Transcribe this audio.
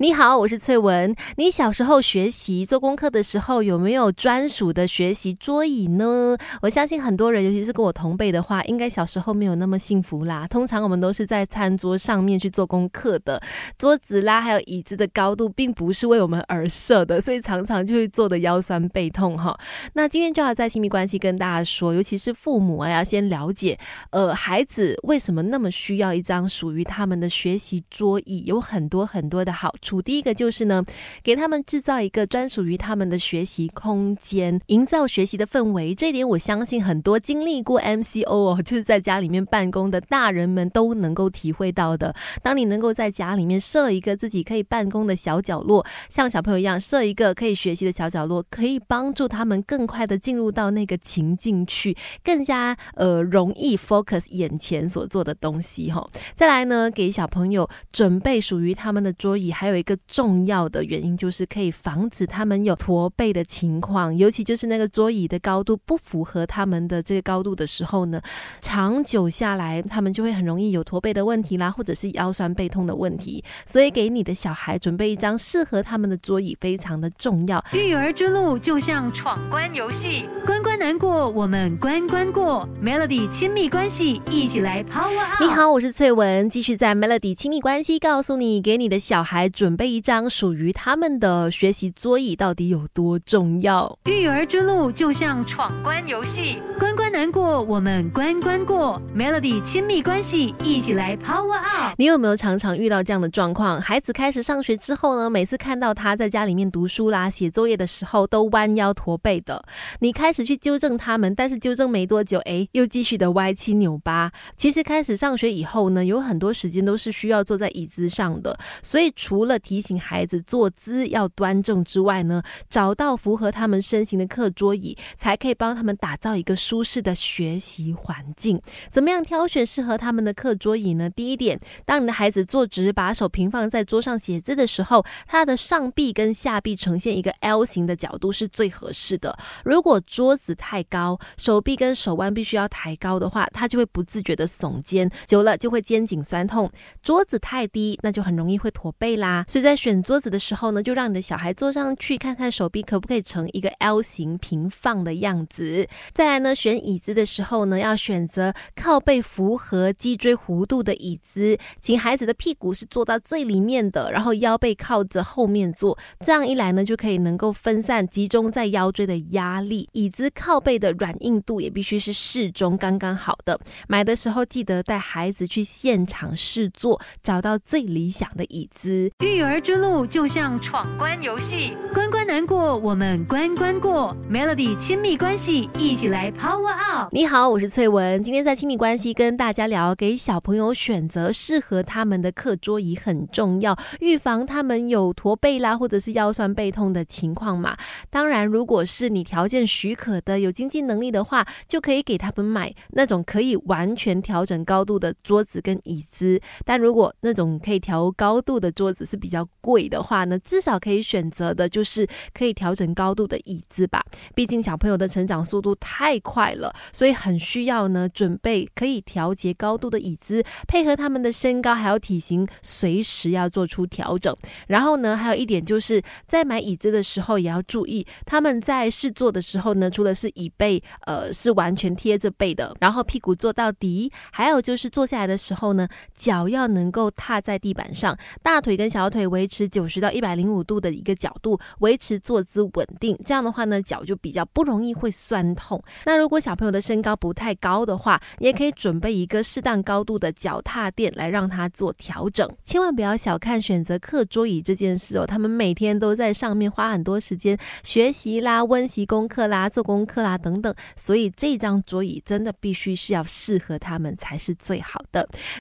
你好，我是翠文。你小时候学习做功课的时候，有没有专属的学习桌椅呢？我相信很多人，尤其是跟我同辈的话，应该小时候没有那么幸福啦。通常我们都是在餐桌上面去做功课的，桌子啦，还有椅子的高度，并不是为我们而设的，所以常常就会坐的腰酸背痛哈。那今天就要在亲密关系跟大家说，尤其是父母啊，要先了解，呃，孩子为什么那么需要一张属于他们的学习桌椅，有很多很多的好处。第一个就是呢，给他们制造一个专属于他们的学习空间，营造学习的氛围。这一点我相信很多经历过 MCO 哦，就是在家里面办公的大人们都能够体会到的。当你能够在家里面设一个自己可以办公的小角落，像小朋友一样设一个可以学习的小角落，可以帮助他们更快的进入到那个情境去，更加呃容易 focus 眼前所做的东西哈。再来呢，给小朋友准备属于他们的桌椅，还有一个。重要的原因就是可以防止他们有驼背的情况，尤其就是那个桌椅的高度不符合他们的这个高度的时候呢，长久下来他们就会很容易有驼背的问题啦，或者是腰酸背痛的问题。所以给你的小孩准备一张适合他们的桌椅非常的重要。育儿之路就像闯关游戏，关关难过，我们关关过。Melody 亲密关系，一起来 Power Up。你好，我是翠文，继续在 Melody 亲密关系告诉你，给你的小孩准备。一张属于他们的学习桌椅到底有多重要？育儿之路就像闯关游戏，关关难过，我们关关过。Melody 亲密关系，一起来 Power Up。你有没有常常遇到这样的状况？孩子开始上学之后呢，每次看到他在家里面读书啦、写作业的时候，都弯腰驼背的。你开始去纠正他们，但是纠正没多久，哎，又继续的歪七扭八。其实开始上学以后呢，有很多时间都是需要坐在椅子上的，所以除了提醒孩子坐姿要端正之外呢，找到符合他们身形的课桌椅，才可以帮他们打造一个舒适的学习环境。怎么样挑选适合他们的课桌椅呢？第一点，当你的孩子坐直，把手平放在桌上写字的时候，他的上臂跟下臂呈现一个 L 型的角度是最合适的。如果桌子太高，手臂跟手腕必须要抬高的话，他就会不自觉的耸肩，久了就会肩颈酸痛。桌子太低，那就很容易会驼背啦。所以在选桌子的时候呢，就让你的小孩坐上去，看看手臂可不可以成一个 L 型平放的样子。再来呢，选椅子的时候呢，要选择靠背符合脊椎弧度的椅子，请孩子的屁股是坐到最里面的，然后腰背靠着后面坐。这样一来呢，就可以能够分散集中在腰椎的压力。椅子靠背的软硬度也必须是适中，刚刚好的。买的时候记得带孩子去现场试坐，找到最理想的椅子。育儿。之路就像闯关游戏，关关难过，我们关关过。Melody 亲密关系，一起来 Power 你好，我是翠文，今天在亲密关系跟大家聊，给小朋友选择适合他们的课桌椅很重要，预防他们有驼背啦，或者是腰酸背痛的情况嘛。当然，如果是你条件许可的，有经济能力的话，就可以给他们买那种可以完全调整高度的桌子跟椅子。但如果那种可以调高度的桌子是比较贵的话呢，至少可以选择的就是可以调整高度的椅子吧。毕竟小朋友的成长速度太快了，所以很需要呢准备可以调节高度的椅子，配合他们的身高还有体型，随时要做出调整。然后呢，还有一点就是在买椅子的时候也要注意，他们在试坐的时候呢，除了是椅背呃是完全贴着背的，然后屁股坐到底，还有就是坐下来的时候呢，脚要能够踏在地板上，大腿跟小腿。维持九十到一百零五度的一个角度，维持坐姿稳定，这样的话呢，脚就比较不容易会酸痛。那如果小朋友的身高不太高的话，你也可以准备一个适当高度的脚踏垫来让他做调整。千万不要小看选择课桌椅这件事哦，他们每天都在上面花很多时间学习啦、温习功课啦、做功课啦等等，所以这张桌椅真的必须是要适合他们才是最好的。